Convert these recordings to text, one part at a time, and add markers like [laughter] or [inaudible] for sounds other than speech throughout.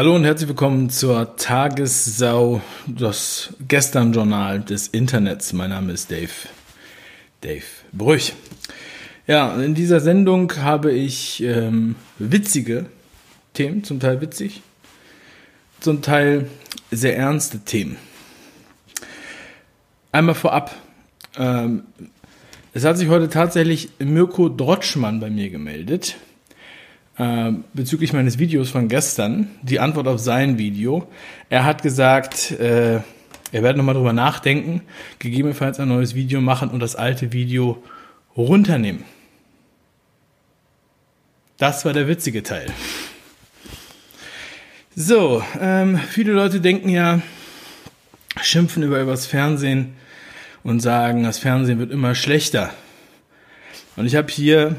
Hallo und herzlich willkommen zur Tagessau, das Gestern-Journal des Internets. Mein Name ist Dave, Dave Brüch. Ja, in dieser Sendung habe ich ähm, witzige Themen, zum Teil witzig, zum Teil sehr ernste Themen. Einmal vorab, ähm, es hat sich heute tatsächlich Mirko Drotschmann bei mir gemeldet äh, bezüglich meines Videos von gestern, die Antwort auf sein Video. Er hat gesagt, äh, er werde nochmal drüber nachdenken, gegebenenfalls ein neues Video machen und das alte Video runternehmen. Das war der witzige Teil. So, ähm, viele Leute denken ja, schimpfen über übers Fernsehen und sagen, das Fernsehen wird immer schlechter. Und ich habe hier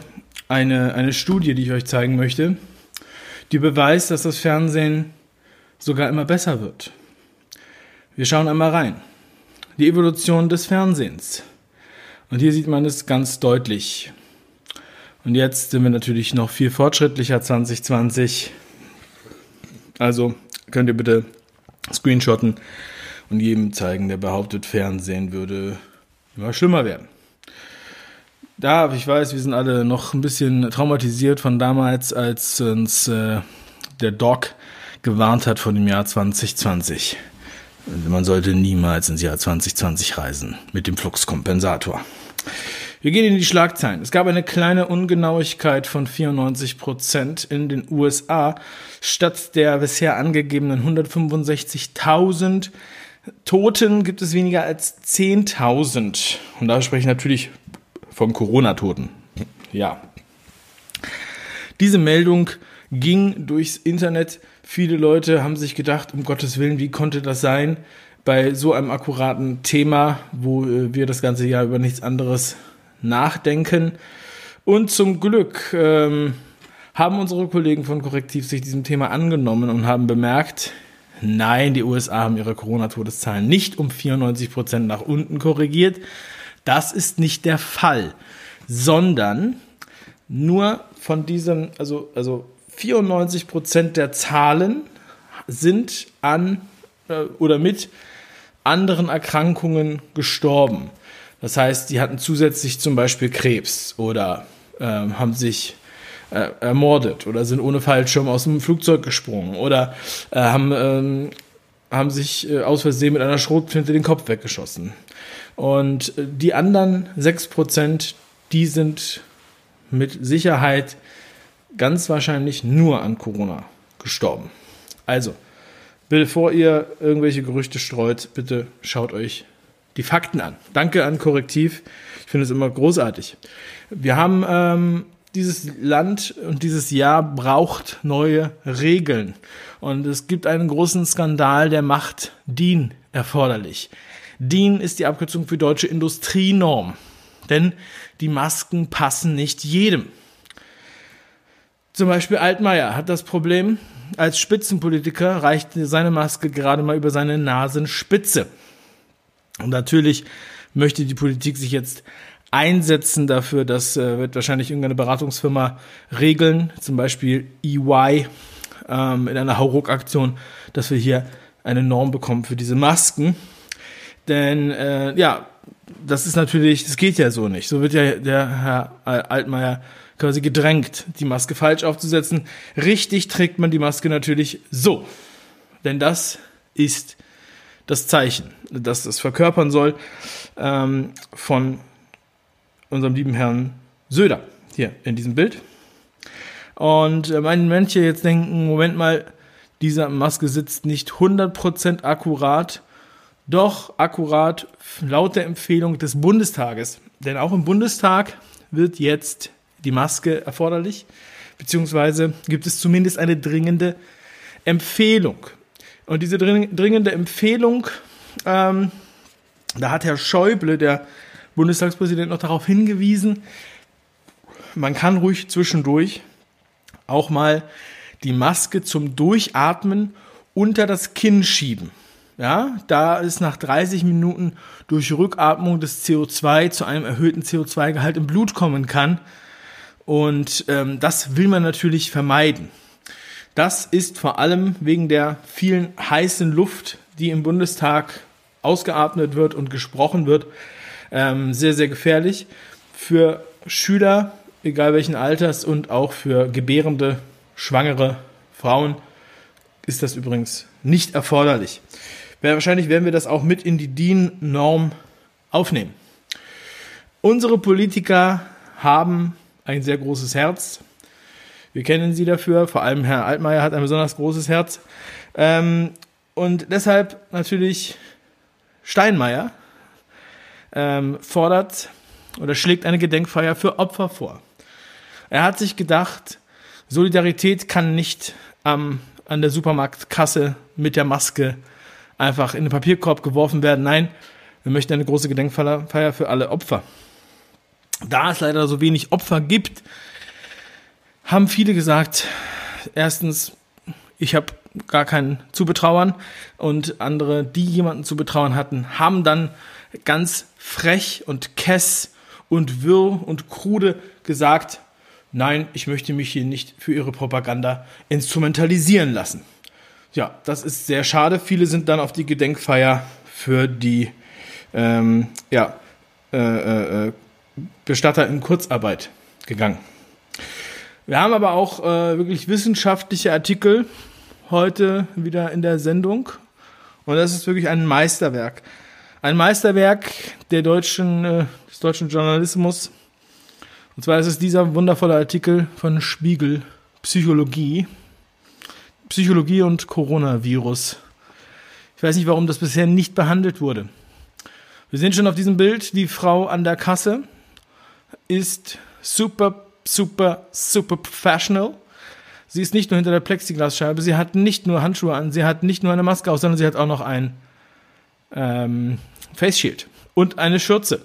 eine, eine Studie, die ich euch zeigen möchte, die beweist, dass das Fernsehen sogar immer besser wird. Wir schauen einmal rein. Die Evolution des Fernsehens. Und hier sieht man es ganz deutlich. Und jetzt sind wir natürlich noch viel fortschrittlicher 2020. Also könnt ihr bitte screenshotten und jedem zeigen, der behauptet, Fernsehen würde immer schlimmer werden. Da, ich weiß, wir sind alle noch ein bisschen traumatisiert von damals, als uns äh, der Doc gewarnt hat von dem Jahr 2020. Man sollte niemals ins Jahr 2020 reisen mit dem Fluxkompensator. Wir gehen in die Schlagzeilen. Es gab eine kleine Ungenauigkeit von 94 Prozent in den USA. Statt der bisher angegebenen 165.000 Toten gibt es weniger als 10.000. Und da spreche ich natürlich vom Corona-Toten. Ja. Diese Meldung ging durchs Internet. Viele Leute haben sich gedacht, um Gottes Willen, wie konnte das sein bei so einem akkuraten Thema, wo äh, wir das ganze Jahr über nichts anderes nachdenken. Und zum Glück ähm, haben unsere Kollegen von Korrektiv sich diesem Thema angenommen und haben bemerkt, nein, die USA haben ihre Corona-Todeszahlen nicht um 94 Prozent nach unten korrigiert, das ist nicht der Fall, sondern nur von diesem, also, also 94 Prozent der Zahlen sind an äh, oder mit anderen Erkrankungen gestorben. Das heißt, die hatten zusätzlich zum Beispiel Krebs oder äh, haben sich äh, ermordet oder sind ohne Fallschirm aus dem Flugzeug gesprungen oder äh, haben, ähm, haben sich äh, aus Versehen mit einer Schrotflinte den Kopf weggeschossen. Und äh, die anderen 6%, die sind mit Sicherheit ganz wahrscheinlich nur an Corona gestorben. Also, bevor ihr irgendwelche Gerüchte streut, bitte schaut euch die Fakten an. Danke an Korrektiv. Ich finde es immer großartig. Wir haben ähm, dieses Land und dieses Jahr braucht neue Regeln. Und es gibt einen großen Skandal, der macht DIN erforderlich. DIN ist die Abkürzung für deutsche Industrienorm. Denn die Masken passen nicht jedem. Zum Beispiel Altmaier hat das Problem, als Spitzenpolitiker reicht seine Maske gerade mal über seine Nasenspitze. Und natürlich möchte die Politik sich jetzt einsetzen dafür, das äh, wird wahrscheinlich irgendeine Beratungsfirma regeln, zum Beispiel EY ähm, in einer Hauruck-Aktion, dass wir hier eine Norm bekommen für diese Masken. Denn äh, ja, das ist natürlich, das geht ja so nicht. So wird ja der Herr Altmaier quasi gedrängt, die Maske falsch aufzusetzen. Richtig trägt man die Maske natürlich so. Denn das ist das Zeichen, das es verkörpern soll ähm, von unserem lieben Herrn Söder hier in diesem Bild. Und äh, manche jetzt denken, Moment mal, diese Maske sitzt nicht 100% akkurat, doch akkurat laut der Empfehlung des Bundestages. Denn auch im Bundestag wird jetzt die Maske erforderlich, beziehungsweise gibt es zumindest eine dringende Empfehlung. Und diese dringende Empfehlung, ähm, da hat Herr Schäuble, der Bundestagspräsident, noch darauf hingewiesen, man kann ruhig zwischendurch auch mal die Maske zum Durchatmen unter das Kinn schieben. Ja, da ist nach 30 Minuten durch Rückatmung des CO2 zu einem erhöhten CO2-Gehalt im Blut kommen kann. Und ähm, das will man natürlich vermeiden. Das ist vor allem wegen der vielen heißen Luft, die im Bundestag ausgeatmet wird und gesprochen wird, ähm, sehr, sehr gefährlich. Für Schüler, egal welchen Alters, und auch für gebärende, schwangere Frauen ist das übrigens nicht erforderlich. Wahrscheinlich werden wir das auch mit in die DIN-Norm aufnehmen. Unsere Politiker haben ein sehr großes Herz. Wir kennen sie dafür, vor allem Herr Altmaier hat ein besonders großes Herz. Ähm, und deshalb natürlich Steinmeier ähm, fordert oder schlägt eine Gedenkfeier für Opfer vor. Er hat sich gedacht, Solidarität kann nicht ähm, an der Supermarktkasse mit der Maske einfach in den Papierkorb geworfen werden. Nein, wir möchten eine große Gedenkfeier für alle Opfer. Da es leider so wenig Opfer gibt, haben viele gesagt, erstens, ich habe gar keinen zu betrauern und andere, die jemanden zu betrauern hatten, haben dann ganz frech und kess und wirr und krude gesagt, nein, ich möchte mich hier nicht für ihre Propaganda instrumentalisieren lassen. Ja, das ist sehr schade. Viele sind dann auf die Gedenkfeier für die ähm, ja, äh, äh, äh Bestatter in Kurzarbeit gegangen. Wir haben aber auch äh, wirklich wissenschaftliche Artikel heute wieder in der Sendung. Und das ist wirklich ein Meisterwerk. Ein Meisterwerk der deutschen, äh, des deutschen Journalismus. Und zwar ist es dieser wundervolle Artikel von Spiegel, Psychologie. Psychologie und Coronavirus. Ich weiß nicht, warum das bisher nicht behandelt wurde. Wir sehen schon auf diesem Bild, die Frau an der Kasse ist super, super, super professional. Sie ist nicht nur hinter der Plexiglasscheibe, sie hat nicht nur Handschuhe an, sie hat nicht nur eine Maske auf, sondern sie hat auch noch ein ähm, Face Shield und eine Schürze.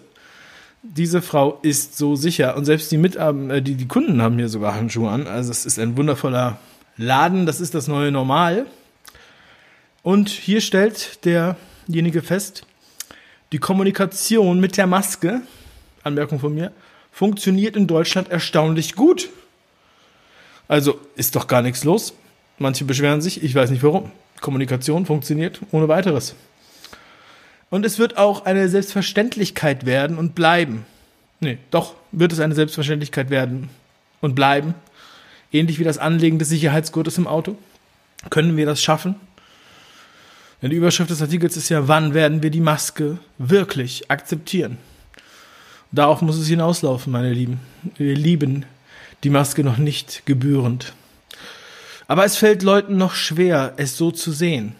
Diese Frau ist so sicher und selbst die, Mitab äh, die, die Kunden haben hier sogar Handschuhe an. Also es ist ein wundervoller Laden, das ist das neue Normal. Und hier stellt derjenige fest, die Kommunikation mit der Maske, Anmerkung von mir, funktioniert in Deutschland erstaunlich gut. Also ist doch gar nichts los. Manche beschweren sich, ich weiß nicht warum. Kommunikation funktioniert ohne weiteres. Und es wird auch eine Selbstverständlichkeit werden und bleiben. Nee, doch wird es eine Selbstverständlichkeit werden und bleiben. Ähnlich wie das Anlegen des Sicherheitsgurtes im Auto. Können wir das schaffen? Denn die Überschrift des Artikels ist ja, wann werden wir die Maske wirklich akzeptieren? Darauf muss es hinauslaufen, meine Lieben. Wir lieben die Maske noch nicht gebührend. Aber es fällt Leuten noch schwer, es so zu sehen.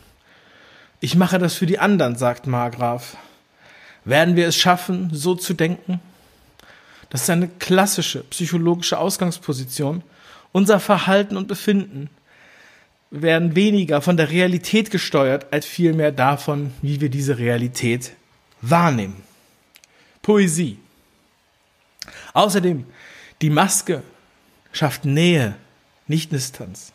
Ich mache das für die anderen, sagt Margraf. Werden wir es schaffen, so zu denken? Das ist eine klassische psychologische Ausgangsposition. Unser Verhalten und Befinden werden weniger von der Realität gesteuert, als vielmehr davon, wie wir diese Realität wahrnehmen. Poesie. Außerdem, die Maske schafft Nähe, nicht Distanz.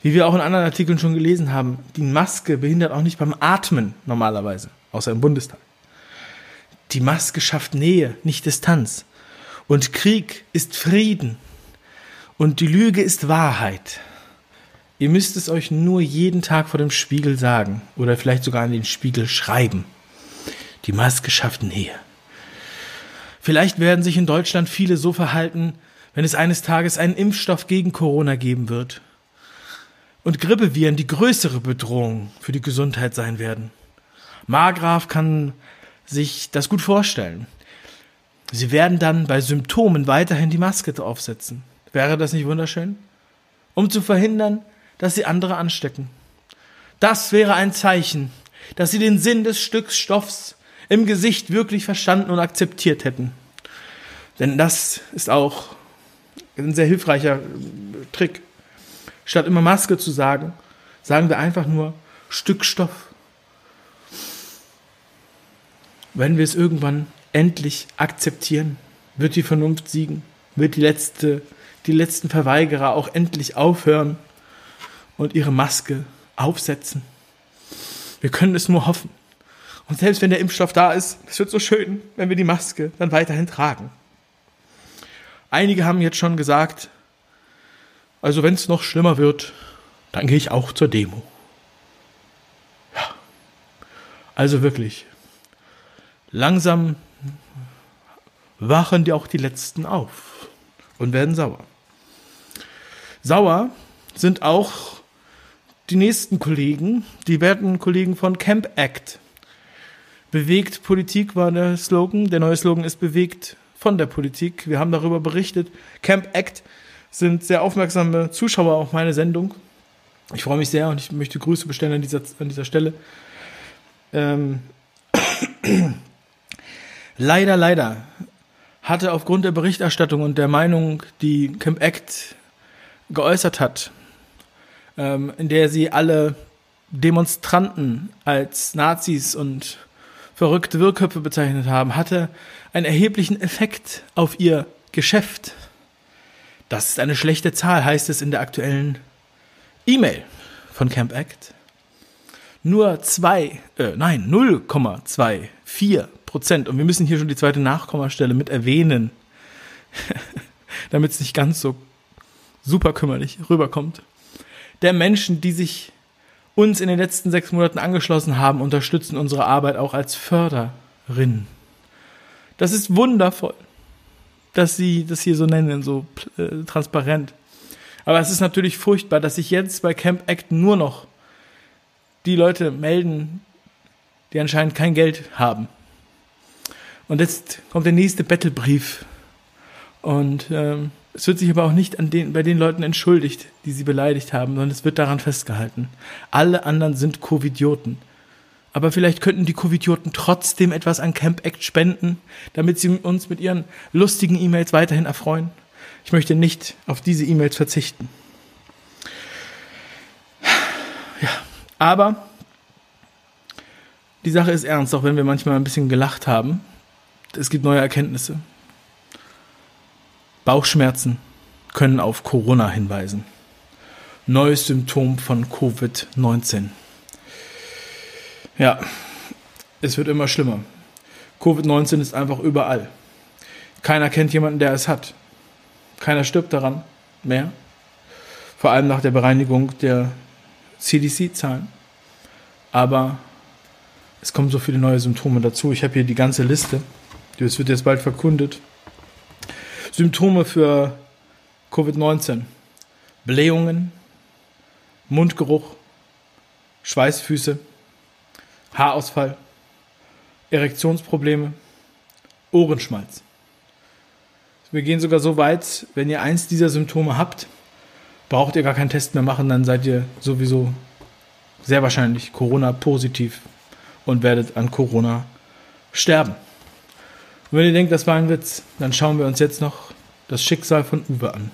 Wie wir auch in anderen Artikeln schon gelesen haben, die Maske behindert auch nicht beim Atmen normalerweise, außer im Bundestag. Die Maske schafft Nähe, nicht Distanz. Und Krieg ist Frieden. Und die Lüge ist Wahrheit. Ihr müsst es euch nur jeden Tag vor dem Spiegel sagen oder vielleicht sogar an den Spiegel schreiben. Die Maske schafft Nähe. Vielleicht werden sich in Deutschland viele so verhalten, wenn es eines Tages einen Impfstoff gegen Corona geben wird und Grippeviren die größere Bedrohung für die Gesundheit sein werden. Margraf kann sich das gut vorstellen. Sie werden dann bei Symptomen weiterhin die Maske aufsetzen. Wäre das nicht wunderschön? Um zu verhindern, dass sie andere anstecken. Das wäre ein Zeichen, dass sie den Sinn des Stücks Stoffs im Gesicht wirklich verstanden und akzeptiert hätten. Denn das ist auch ein sehr hilfreicher Trick. Statt immer Maske zu sagen, sagen wir einfach nur Stück Stoff. Wenn wir es irgendwann endlich akzeptieren, wird die Vernunft siegen, wird die letzte, die letzten Verweigerer auch endlich aufhören, und ihre Maske aufsetzen. Wir können es nur hoffen. Und selbst wenn der Impfstoff da ist, es wird so schön, wenn wir die Maske dann weiterhin tragen. Einige haben jetzt schon gesagt, Also wenn es noch schlimmer wird, dann gehe ich auch zur Demo. Ja. Also wirklich. Langsam wachen die auch die Letzten auf und werden sauer. Sauer sind auch die nächsten Kollegen, die werden Kollegen von Camp Act. Bewegt Politik war der Slogan. Der neue Slogan ist bewegt von der Politik. Wir haben darüber berichtet. Camp Act sind sehr aufmerksame Zuschauer auf meine Sendung. Ich freue mich sehr und ich möchte Grüße bestellen an dieser, an dieser Stelle. Ähm. [clears throat] leider, leider hatte aufgrund der Berichterstattung und der Meinung, die Camp Act geäußert hat, ähm, in der sie alle Demonstranten als Nazis und verrückte Wirrköpfe bezeichnet haben, hatte einen erheblichen Effekt auf ihr Geschäft. Das ist eine schlechte Zahl, heißt es in der aktuellen E-Mail von Camp Act. Nur zwei, äh, nein, 0,24 Prozent. Und wir müssen hier schon die zweite Nachkommastelle mit erwähnen, [laughs] damit es nicht ganz so super kümmerlich rüberkommt. Der Menschen, die sich uns in den letzten sechs Monaten angeschlossen haben, unterstützen unsere Arbeit auch als Förderin. Das ist wundervoll, dass sie das hier so nennen, so äh, transparent. Aber es ist natürlich furchtbar, dass sich jetzt bei Camp Act nur noch die Leute melden, die anscheinend kein Geld haben. Und jetzt kommt der nächste Battlebrief. Und ähm, es wird sich aber auch nicht an den, bei den Leuten entschuldigt, die sie beleidigt haben, sondern es wird daran festgehalten. Alle anderen sind Covidioten. Aber vielleicht könnten die Covidioten trotzdem etwas an Camp Act spenden, damit sie uns mit ihren lustigen E-Mails weiterhin erfreuen. Ich möchte nicht auf diese E-Mails verzichten. Ja, aber die Sache ist ernst, auch wenn wir manchmal ein bisschen gelacht haben. Es gibt neue Erkenntnisse. Bauchschmerzen können auf Corona hinweisen. Neues Symptom von Covid-19. Ja, es wird immer schlimmer. Covid-19 ist einfach überall. Keiner kennt jemanden, der es hat. Keiner stirbt daran mehr. Vor allem nach der Bereinigung der CDC-Zahlen. Aber es kommen so viele neue Symptome dazu. Ich habe hier die ganze Liste. Das wird jetzt bald verkundet. Symptome für Covid-19. Blähungen, Mundgeruch, Schweißfüße, Haarausfall, Erektionsprobleme, Ohrenschmalz. Wir gehen sogar so weit, wenn ihr eins dieser Symptome habt, braucht ihr gar keinen Test mehr machen, dann seid ihr sowieso sehr wahrscheinlich Corona-positiv und werdet an Corona sterben. Und wenn ihr denkt, das war ein Witz, dann schauen wir uns jetzt noch das Schicksal von Uwe an.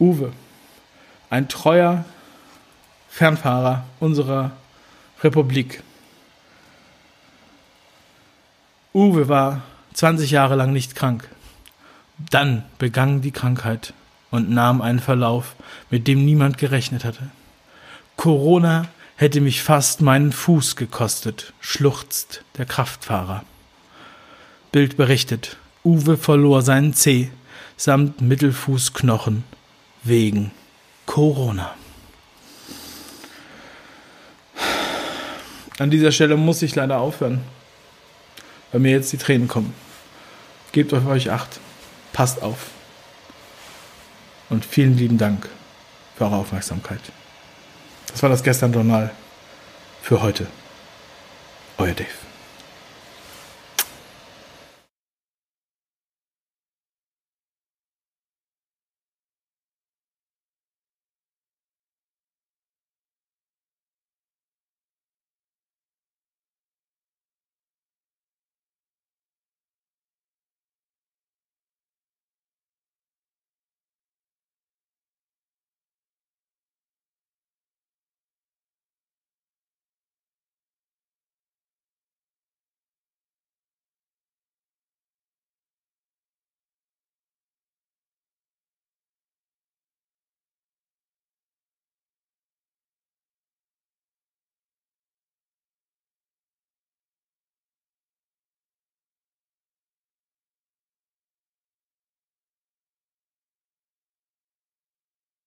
Uwe, ein treuer Fernfahrer unserer Republik. Uwe war 20 Jahre lang nicht krank. Dann begann die Krankheit und nahm einen Verlauf, mit dem niemand gerechnet hatte. Corona hätte mich fast meinen Fuß gekostet, schluchzt der Kraftfahrer. Bild berichtet, Uwe verlor seinen Zeh samt Mittelfußknochen wegen Corona. An dieser Stelle muss ich leider aufhören, weil mir jetzt die Tränen kommen. Gebt auf euch acht, passt auf und vielen lieben Dank für eure Aufmerksamkeit. Das war das Gestern Journal für heute. Euer Dave.